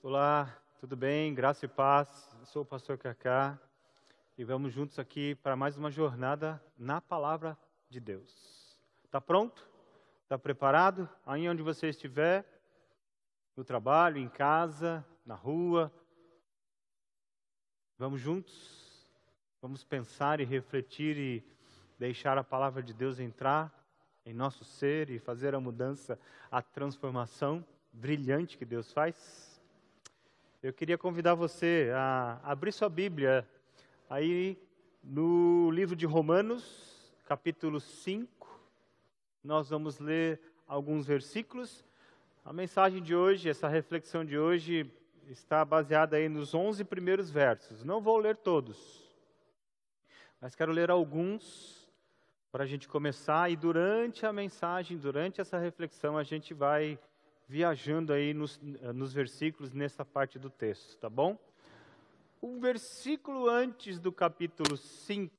Olá, tudo bem? Graça e paz. Eu sou o pastor Cacá e vamos juntos aqui para mais uma jornada na palavra de Deus. Está pronto? Está preparado? Aí onde você estiver, no trabalho, em casa, na rua. Vamos juntos? Vamos pensar e refletir e deixar a palavra de Deus entrar em nosso ser e fazer a mudança, a transformação brilhante que Deus faz? Eu queria convidar você a abrir sua Bíblia aí no livro de Romanos, capítulo 5. Nós vamos ler alguns versículos. A mensagem de hoje, essa reflexão de hoje, está baseada aí nos 11 primeiros versos. Não vou ler todos, mas quero ler alguns para a gente começar. E durante a mensagem, durante essa reflexão, a gente vai viajando aí nos, nos versículos nessa parte do texto, tá bom? Um versículo antes do capítulo 5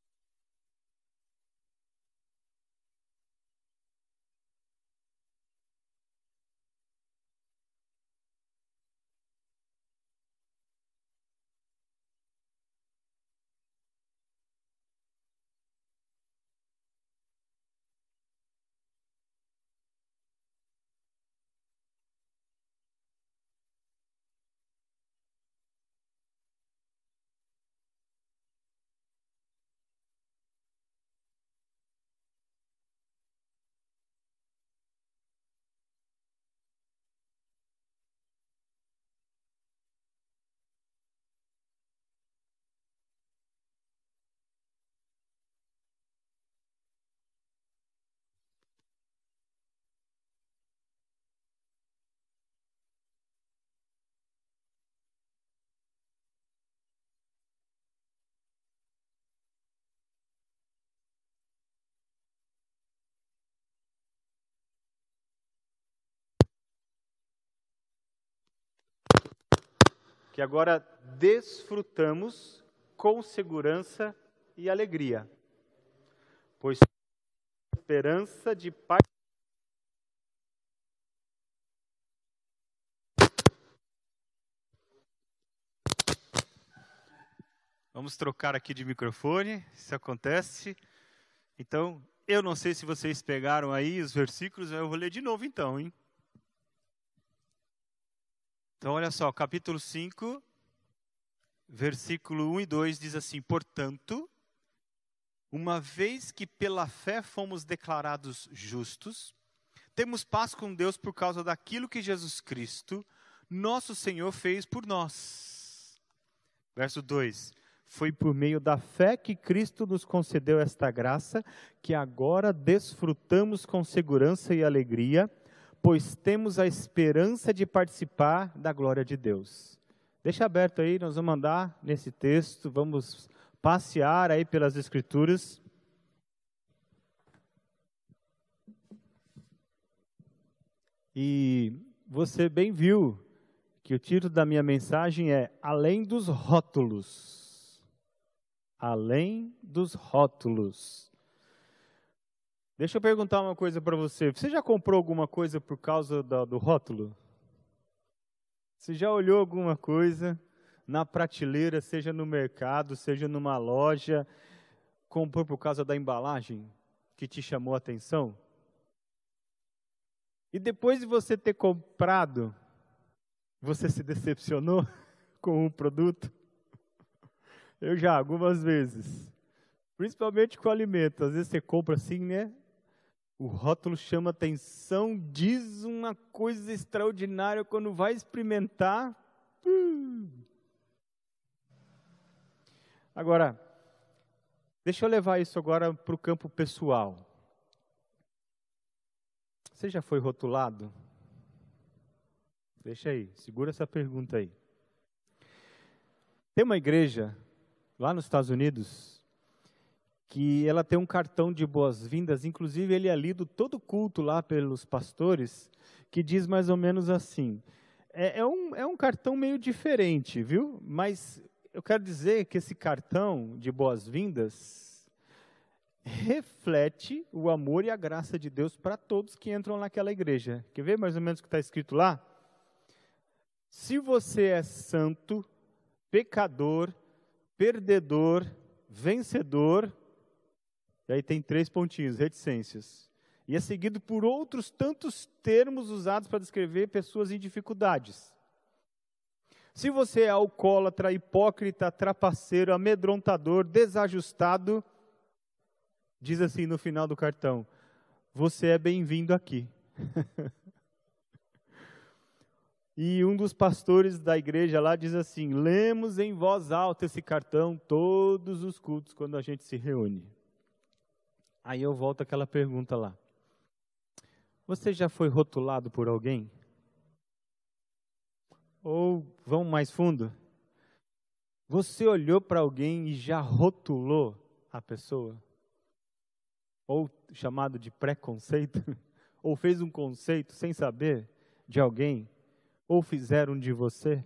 que agora desfrutamos com segurança e alegria, pois esperança de paz. Vamos trocar aqui de microfone, se acontece. Então, eu não sei se vocês pegaram aí os versículos, eu vou ler de novo então, hein? Então, olha só, capítulo 5, versículo 1 e 2 diz assim: Portanto, uma vez que pela fé fomos declarados justos, temos paz com Deus por causa daquilo que Jesus Cristo, nosso Senhor, fez por nós. Verso 2: Foi por meio da fé que Cristo nos concedeu esta graça, que agora desfrutamos com segurança e alegria pois temos a esperança de participar da glória de Deus. Deixa aberto aí, nós vamos andar nesse texto, vamos passear aí pelas Escrituras. E você bem viu que o título da minha mensagem é Além dos Rótulos. Além dos Rótulos. Deixa eu perguntar uma coisa para você. Você já comprou alguma coisa por causa do, do rótulo? Você já olhou alguma coisa na prateleira, seja no mercado, seja numa loja, comprou por causa da embalagem que te chamou a atenção? E depois de você ter comprado, você se decepcionou com o produto? Eu já, algumas vezes. Principalmente com alimento. Às vezes você compra assim, né? O rótulo chama atenção, diz uma coisa extraordinária quando vai experimentar. Hum. Agora, deixa eu levar isso agora para o campo pessoal. Você já foi rotulado? Deixa aí, segura essa pergunta aí. Tem uma igreja lá nos Estados Unidos que ela tem um cartão de boas-vindas, inclusive ele é lido todo culto lá pelos pastores, que diz mais ou menos assim. É, é, um, é um cartão meio diferente, viu? Mas eu quero dizer que esse cartão de boas-vindas reflete o amor e a graça de Deus para todos que entram naquela igreja. Quer ver mais ou menos o que está escrito lá? Se você é santo, pecador, perdedor, vencedor, e aí tem três pontinhos, reticências. E é seguido por outros tantos termos usados para descrever pessoas em dificuldades. Se você é alcoólatra, hipócrita, trapaceiro, amedrontador, desajustado, diz assim no final do cartão: Você é bem-vindo aqui. e um dos pastores da igreja lá diz assim: Lemos em voz alta esse cartão todos os cultos quando a gente se reúne. Aí eu volto àquela pergunta lá. Você já foi rotulado por alguém? Ou vamos mais fundo? Você olhou para alguém e já rotulou a pessoa? Ou chamado de preconceito? Ou fez um conceito sem saber de alguém? Ou fizeram de você?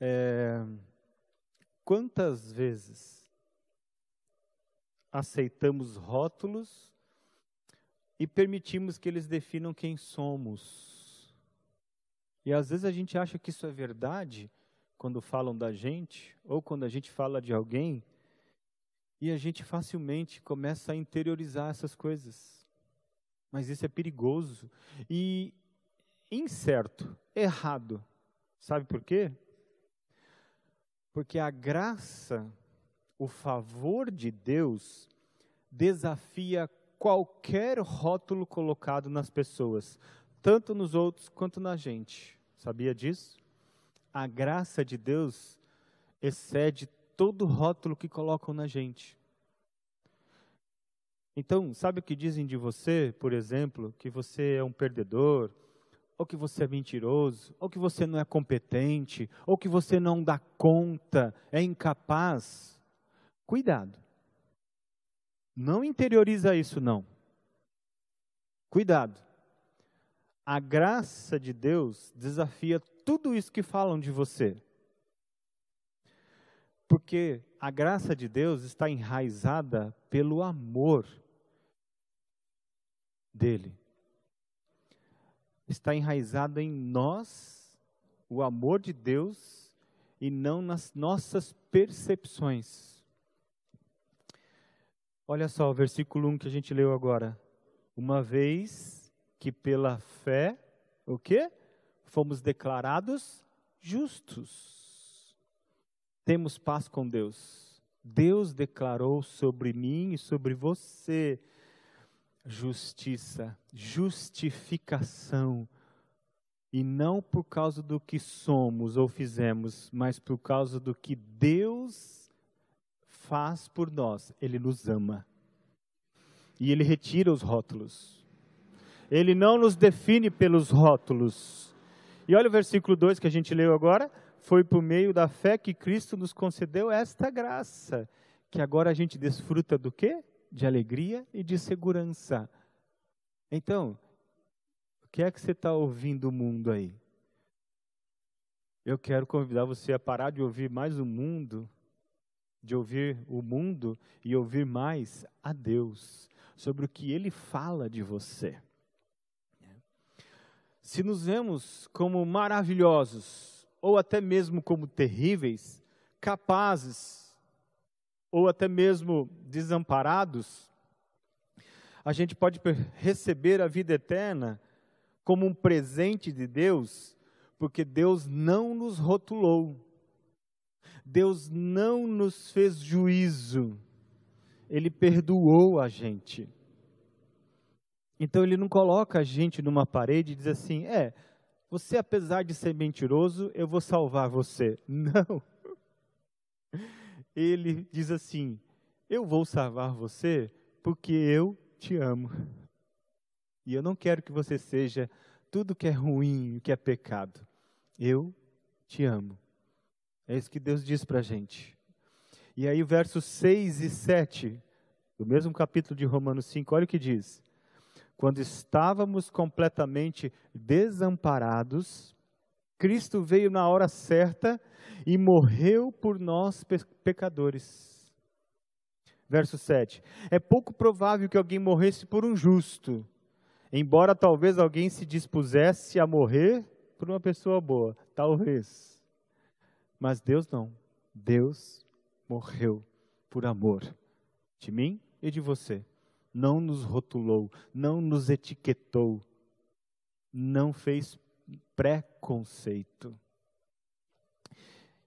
É, quantas vezes aceitamos rótulos e permitimos que eles definam quem somos. E às vezes a gente acha que isso é verdade quando falam da gente, ou quando a gente fala de alguém, e a gente facilmente começa a interiorizar essas coisas. Mas isso é perigoso e incerto, errado. Sabe por quê? Porque a graça, o favor de Deus, desafia qualquer rótulo colocado nas pessoas, tanto nos outros quanto na gente. Sabia disso? A graça de Deus excede todo rótulo que colocam na gente. Então, sabe o que dizem de você, por exemplo, que você é um perdedor, ou que você é mentiroso, ou que você não é competente, ou que você não dá conta, é incapaz? Cuidado. Não interioriza isso, não. Cuidado. A graça de Deus desafia tudo isso que falam de você. Porque a graça de Deus está enraizada pelo amor dele. Está enraizada em nós, o amor de Deus, e não nas nossas percepções. Olha só o versículo 1 que a gente leu agora. Uma vez que pela fé, o quê? Fomos declarados justos. Temos paz com Deus. Deus declarou sobre mim e sobre você justiça, justificação. E não por causa do que somos ou fizemos, mas por causa do que Deus faz por nós, Ele nos ama. E Ele retira os rótulos. Ele não nos define pelos rótulos. E olha o versículo 2 que a gente leu agora. Foi por meio da fé que Cristo nos concedeu esta graça, que agora a gente desfruta do quê? De alegria e de segurança. Então, o que é que você está ouvindo o mundo aí? Eu quero convidar você a parar de ouvir mais o mundo de ouvir o mundo e ouvir mais a Deus, sobre o que Ele fala de você. Se nos vemos como maravilhosos, ou até mesmo como terríveis, capazes, ou até mesmo desamparados, a gente pode receber a vida eterna como um presente de Deus, porque Deus não nos rotulou Deus não nos fez juízo, Ele perdoou a gente. Então Ele não coloca a gente numa parede e diz assim: é, você apesar de ser mentiroso, eu vou salvar você. Não. Ele diz assim: eu vou salvar você porque eu te amo. E eu não quero que você seja tudo que é ruim, que é pecado. Eu te amo. É isso que Deus diz para a gente. E aí, versos 6 e 7, do mesmo capítulo de Romanos 5, olha o que diz. Quando estávamos completamente desamparados, Cristo veio na hora certa e morreu por nós pecadores. Verso 7. É pouco provável que alguém morresse por um justo. Embora talvez alguém se dispusesse a morrer por uma pessoa boa, talvez. Mas Deus não. Deus morreu por amor de mim e de você. Não nos rotulou, não nos etiquetou, não fez preconceito.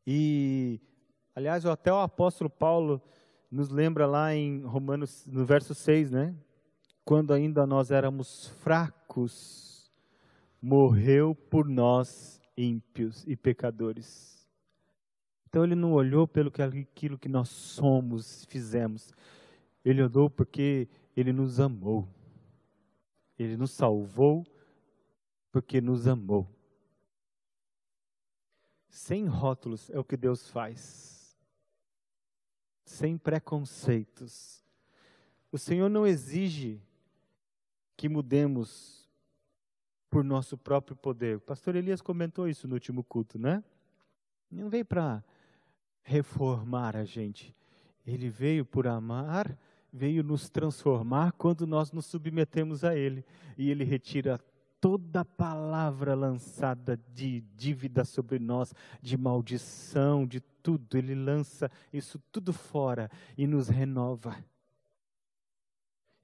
E, aliás, até o apóstolo Paulo nos lembra lá em Romanos, no verso 6, né? Quando ainda nós éramos fracos, morreu por nós ímpios e pecadores. Então ele não olhou pelo que aquilo que nós somos, fizemos. Ele olhou porque ele nos amou. Ele nos salvou porque nos amou. Sem rótulos é o que Deus faz. Sem preconceitos. O Senhor não exige que mudemos por nosso próprio poder. O pastor Elias comentou isso no último culto, né? Não veio para reformar a gente. Ele veio por amar, veio nos transformar quando nós nos submetemos a Ele. E Ele retira toda palavra lançada de dívida sobre nós, de maldição, de tudo. Ele lança isso tudo fora e nos renova.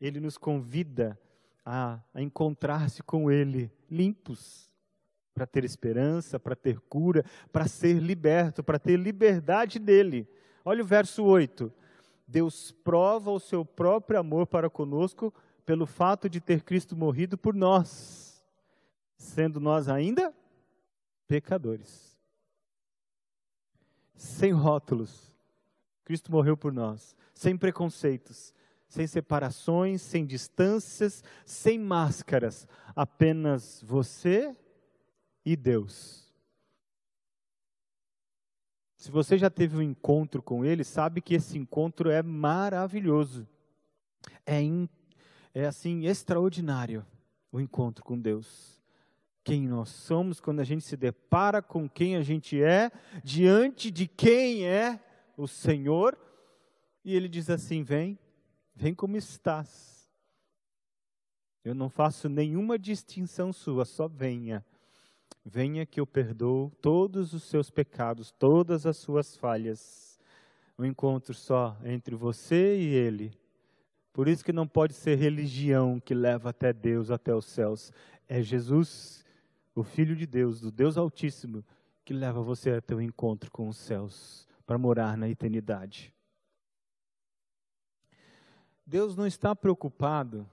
Ele nos convida a, a encontrar-se com Ele limpos, para ter esperança, para ter cura, para ser liberto, para ter liberdade dele. Olha o verso 8. Deus prova o seu próprio amor para conosco pelo fato de ter Cristo morrido por nós, sendo nós ainda pecadores. Sem rótulos. Cristo morreu por nós, sem preconceitos, sem separações, sem distâncias, sem máscaras, apenas você e Deus. Se você já teve um encontro com Ele, sabe que esse encontro é maravilhoso. É, in, é assim, extraordinário o encontro com Deus. Quem nós somos quando a gente se depara com quem a gente é, diante de quem é o Senhor, e Ele diz assim: Vem, vem como estás. Eu não faço nenhuma distinção sua, só venha. Venha que eu perdoo todos os seus pecados, todas as suas falhas. Um encontro só entre você e Ele. Por isso que não pode ser religião que leva até Deus, até os céus. É Jesus, o Filho de Deus, do Deus Altíssimo, que leva você até o encontro com os céus, para morar na eternidade. Deus não está preocupado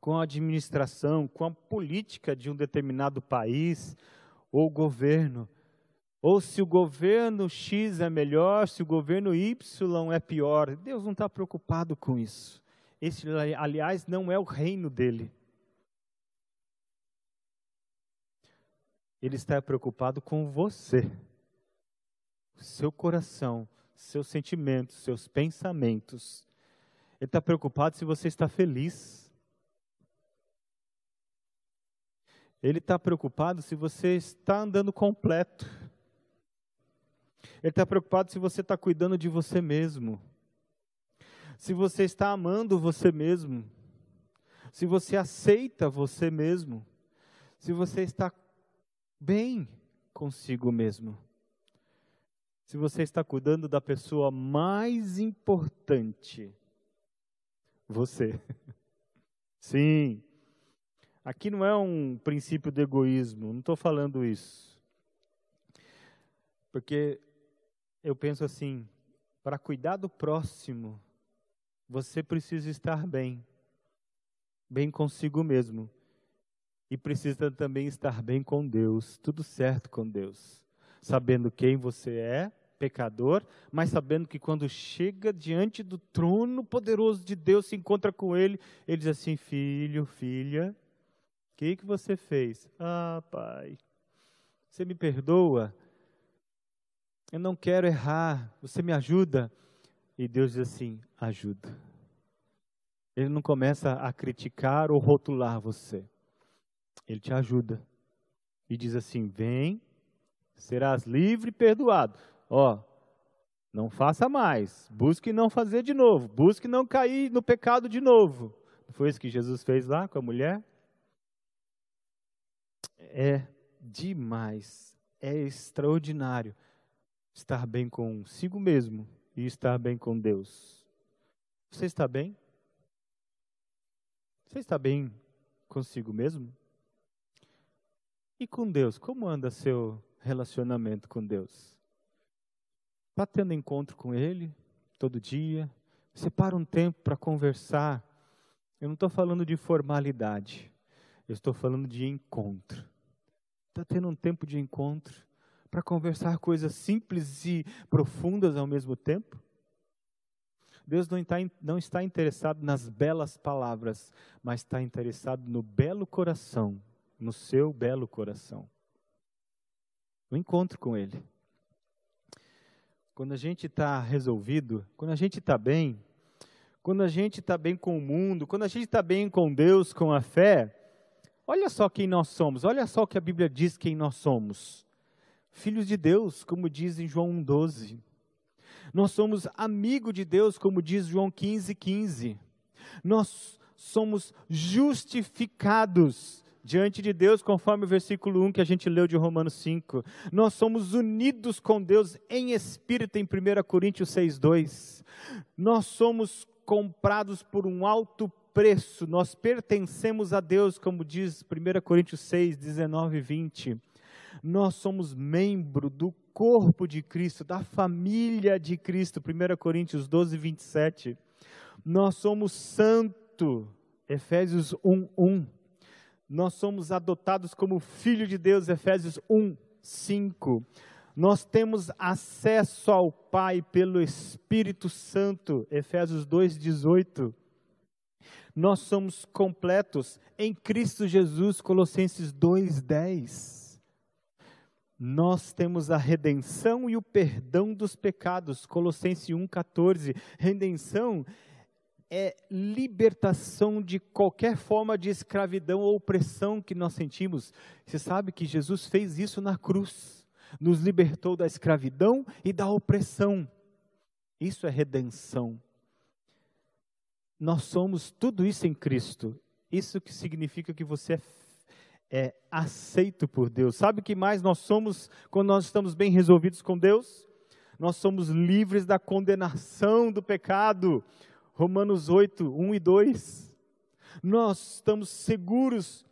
com a administração, com a política de um determinado país ou governo. Ou se o governo X é melhor, se o governo Y é pior. Deus não está preocupado com isso. Esse, aliás, não é o reino dele. Ele está preocupado com você, seu coração, seus sentimentos, seus pensamentos. Ele está preocupado se você está feliz. Ele está preocupado se você está andando completo. Ele está preocupado se você está cuidando de você mesmo. Se você está amando você mesmo. Se você aceita você mesmo. Se você está bem consigo mesmo. Se você está cuidando da pessoa mais importante, você. Sim, Aqui não é um princípio de egoísmo, não estou falando isso. Porque eu penso assim: para cuidar do próximo, você precisa estar bem, bem consigo mesmo. E precisa também estar bem com Deus, tudo certo com Deus. Sabendo quem você é, pecador, mas sabendo que quando chega diante do trono poderoso de Deus, se encontra com Ele, Ele diz assim: Filho, filha, que, que você fez? Ah, pai, você me perdoa? Eu não quero errar, você me ajuda? E Deus diz assim: ajuda. Ele não começa a criticar ou rotular você. Ele te ajuda. E diz assim: vem, serás livre e perdoado. Ó, não faça mais. Busque não fazer de novo. Busque não cair no pecado de novo. Não foi isso que Jesus fez lá com a mulher? É demais, é extraordinário estar bem consigo mesmo e estar bem com Deus. Você está bem? Você está bem consigo mesmo? E com Deus, como anda seu relacionamento com Deus? Está tendo encontro com Ele todo dia? Separa um tempo para conversar. Eu não estou falando de formalidade, eu estou falando de encontro. Está tendo um tempo de encontro para conversar coisas simples e profundas ao mesmo tempo? Deus não está, não está interessado nas belas palavras, mas está interessado no belo coração, no seu belo coração. No encontro com Ele. Quando a gente está resolvido, quando a gente está bem, quando a gente está bem com o mundo, quando a gente está bem com Deus, com a fé, olha só quem nós somos, olha só o que a Bíblia diz quem nós somos. Filhos de Deus, como diz em João 1,12. Nós somos amigo de Deus, como diz João 15, 15. Nós somos justificados diante de Deus, conforme o versículo 1 que a gente leu de Romanos 5. Nós somos unidos com Deus em espírito, em 1 Coríntios 6, 2. Nós somos comprados por um alto preço, nós pertencemos a Deus, como diz 1 Coríntios 6, 19 e 20. Nós somos membro do corpo de Cristo, da família de Cristo, 1 Coríntios 12, 27. Nós somos santo, Efésios 1, 1. Nós somos adotados como filho de Deus, Efésios 1, 5. Nós temos acesso ao Pai pelo Espírito Santo, Efésios 2, 18. Nós somos completos em Cristo Jesus, Colossenses 2, 10 nós temos a redenção e o perdão dos pecados. Colossenses 1,14. Redenção é libertação de qualquer forma de escravidão ou opressão que nós sentimos. Você sabe que Jesus fez isso na cruz, nos libertou da escravidão e da opressão. Isso é redenção. Nós somos tudo isso em Cristo. Isso que significa que você é é aceito por Deus. Sabe o que mais nós somos quando nós estamos bem resolvidos com Deus? Nós somos livres da condenação do pecado. Romanos 8, 1 e 2. Nós estamos seguros,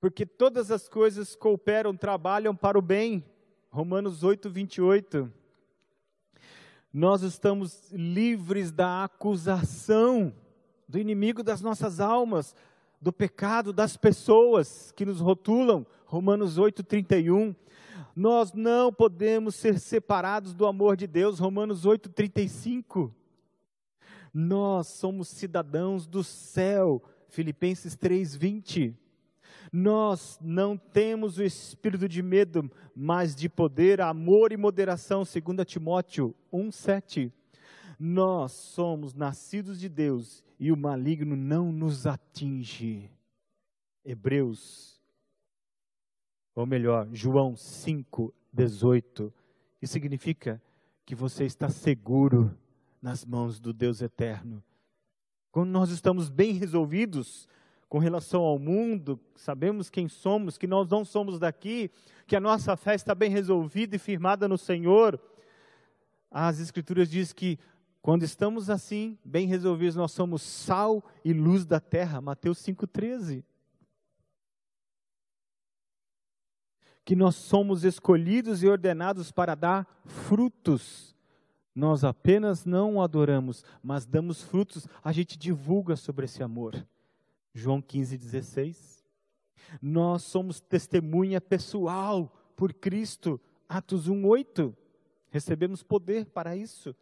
porque todas as coisas cooperam, trabalham para o bem. Romanos 8, 28. Nós estamos livres da acusação do inimigo das nossas almas do pecado das pessoas que nos rotulam, Romanos 8:31. Nós não podemos ser separados do amor de Deus, Romanos 8:35. Nós somos cidadãos do céu, Filipenses 3:20. Nós não temos o espírito de medo, mas de poder, amor e moderação, 2 Timóteo 1:7. Nós somos nascidos de Deus e o maligno não nos atinge. Hebreus, ou melhor, João 5, 18. Isso significa que você está seguro nas mãos do Deus eterno. Quando nós estamos bem resolvidos com relação ao mundo, sabemos quem somos, que nós não somos daqui, que a nossa fé está bem resolvida e firmada no Senhor. As Escrituras dizem que quando estamos assim, bem resolvidos, nós somos sal e luz da terra. Mateus 5,13. Que nós somos escolhidos e ordenados para dar frutos. Nós apenas não adoramos, mas damos frutos. A gente divulga sobre esse amor. João 15,16. Nós somos testemunha pessoal por Cristo. Atos 1,8. Recebemos poder para isso.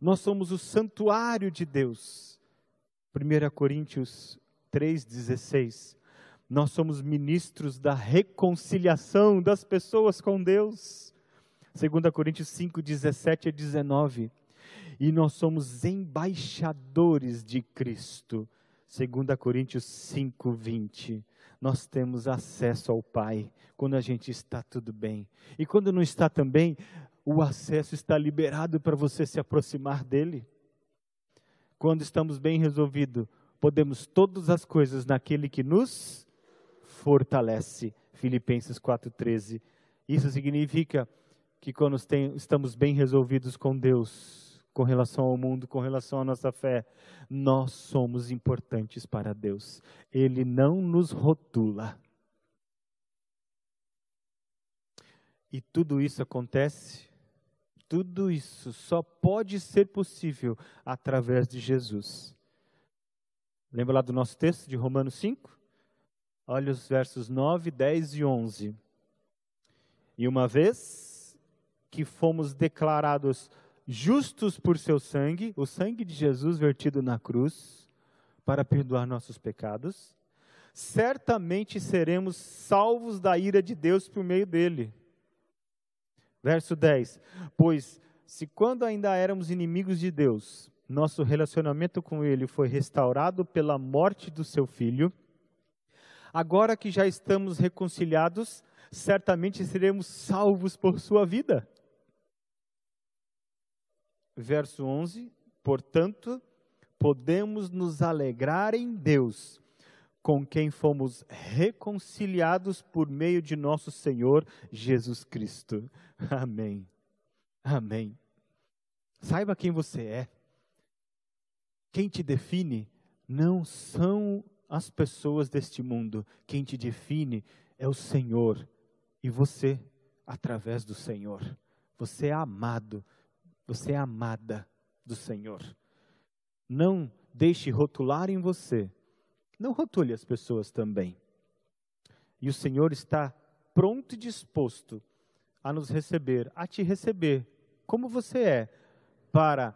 Nós somos o santuário de Deus. 1 Coríntios 3,16. Nós somos ministros da reconciliação das pessoas com Deus. 2 Coríntios 5, 17 a 19. E nós somos embaixadores de Cristo. 2 Coríntios 5, 20. Nós temos acesso ao Pai quando a gente está tudo bem. E quando não está também, o acesso está liberado para você se aproximar dele. Quando estamos bem resolvidos, podemos todas as coisas naquele que nos fortalece. Filipenses 4,13. Isso significa que quando estamos bem resolvidos com Deus, com relação ao mundo, com relação à nossa fé, nós somos importantes para Deus. Ele não nos rotula. E tudo isso acontece, tudo isso só pode ser possível através de Jesus. Lembra lá do nosso texto de Romanos 5? Olha os versos 9, 10 e 11. E uma vez que fomos declarados justos por seu sangue, o sangue de Jesus vertido na cruz, para perdoar nossos pecados, certamente seremos salvos da ira de Deus por meio dele. Verso 10: Pois se quando ainda éramos inimigos de Deus, nosso relacionamento com Ele foi restaurado pela morte do seu filho, agora que já estamos reconciliados, certamente seremos salvos por sua vida. Verso 11: Portanto, podemos nos alegrar em Deus com quem fomos reconciliados por meio de nosso Senhor Jesus Cristo. Amém. Amém. Saiba quem você é. Quem te define não são as pessoas deste mundo. Quem te define é o Senhor e você, através do Senhor. Você é amado, você é amada do Senhor. Não deixe rotular em você não rotule as pessoas também. E o Senhor está pronto e disposto a nos receber, a te receber como você é, para,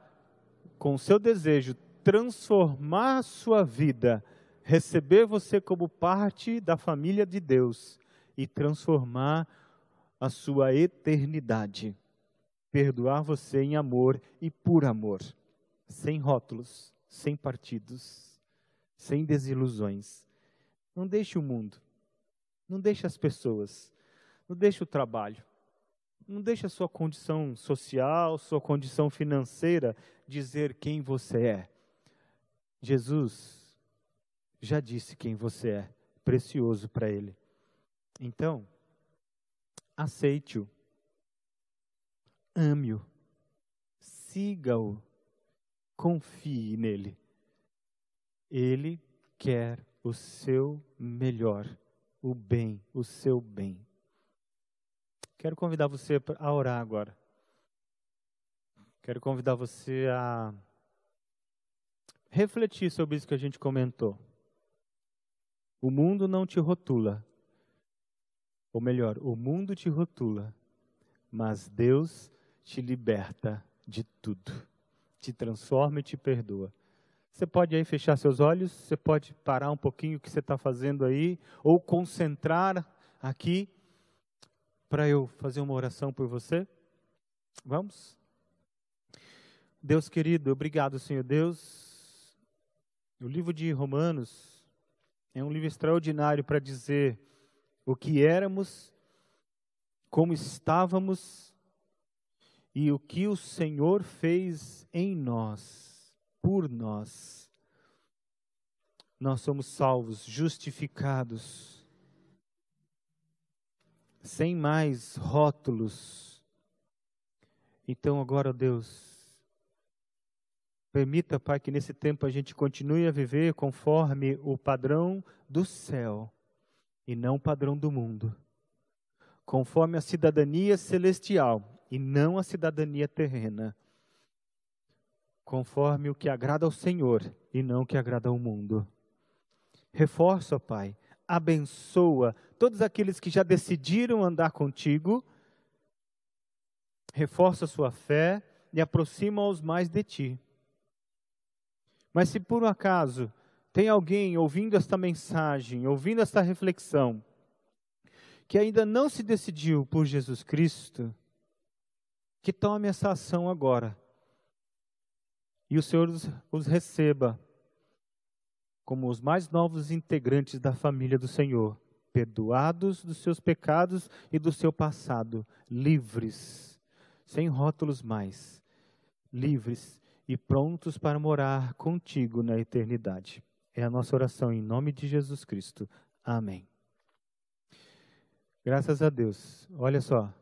com o seu desejo, transformar a sua vida, receber você como parte da família de Deus e transformar a sua eternidade. Perdoar você em amor e por amor, sem rótulos, sem partidos sem desilusões. Não deixe o mundo, não deixe as pessoas, não deixe o trabalho, não deixe a sua condição social, sua condição financeira dizer quem você é. Jesus já disse quem você é, precioso para Ele. Então, aceite-o, ame-o, siga-o, confie nele. Ele quer o seu melhor, o bem, o seu bem. Quero convidar você a orar agora. Quero convidar você a refletir sobre isso que a gente comentou. O mundo não te rotula. Ou melhor, o mundo te rotula, mas Deus te liberta de tudo. Te transforma e te perdoa. Você pode aí fechar seus olhos, você pode parar um pouquinho o que você está fazendo aí, ou concentrar aqui para eu fazer uma oração por você. Vamos? Deus querido, obrigado, Senhor Deus. O livro de Romanos é um livro extraordinário para dizer o que éramos, como estávamos e o que o Senhor fez em nós por nós. Nós somos salvos, justificados, sem mais rótulos. Então, agora, Deus, permita, Pai, que nesse tempo a gente continue a viver conforme o padrão do céu e não o padrão do mundo, conforme a cidadania celestial e não a cidadania terrena conforme o que agrada ao Senhor e não o que agrada ao mundo. Reforça, Pai, abençoa todos aqueles que já decidiram andar contigo, reforça sua fé e aproxima-os mais de ti. Mas se por um acaso tem alguém ouvindo esta mensagem, ouvindo esta reflexão, que ainda não se decidiu por Jesus Cristo, que tome essa ação agora e o Senhor os, os receba como os mais novos integrantes da família do Senhor, perdoados dos seus pecados e do seu passado, livres, sem rótulos mais, livres e prontos para morar contigo na eternidade. É a nossa oração em nome de Jesus Cristo. Amém. Graças a Deus. Olha só.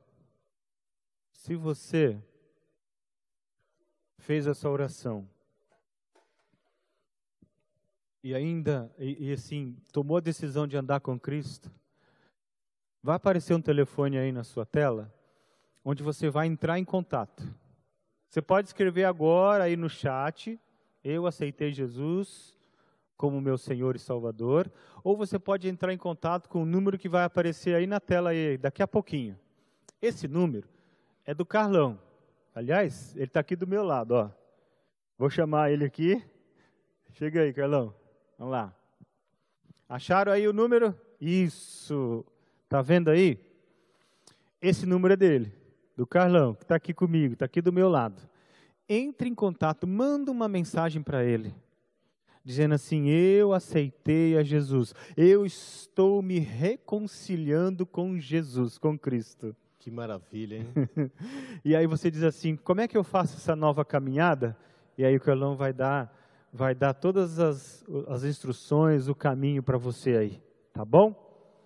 Se você fez essa oração e ainda, e, e, assim, tomou a decisão de andar com Cristo, vai aparecer um telefone aí na sua tela, onde você vai entrar em contato. Você pode escrever agora aí no chat, eu aceitei Jesus como meu Senhor e Salvador, ou você pode entrar em contato com o número que vai aparecer aí na tela aí, daqui a pouquinho. Esse número é do Carlão. Aliás, ele está aqui do meu lado, ó. Vou chamar ele aqui. Chega aí, Carlão. Vamos lá. Acharam aí o número? Isso. Tá vendo aí? Esse número é dele, do Carlão, que está aqui comigo, está aqui do meu lado. Entre em contato, manda uma mensagem para ele, dizendo assim: Eu aceitei a Jesus, eu estou me reconciliando com Jesus, com Cristo. Que maravilha, hein? e aí você diz assim: Como é que eu faço essa nova caminhada? E aí o Carlão vai dar vai dar todas as, as instruções, o caminho para você aí, tá bom?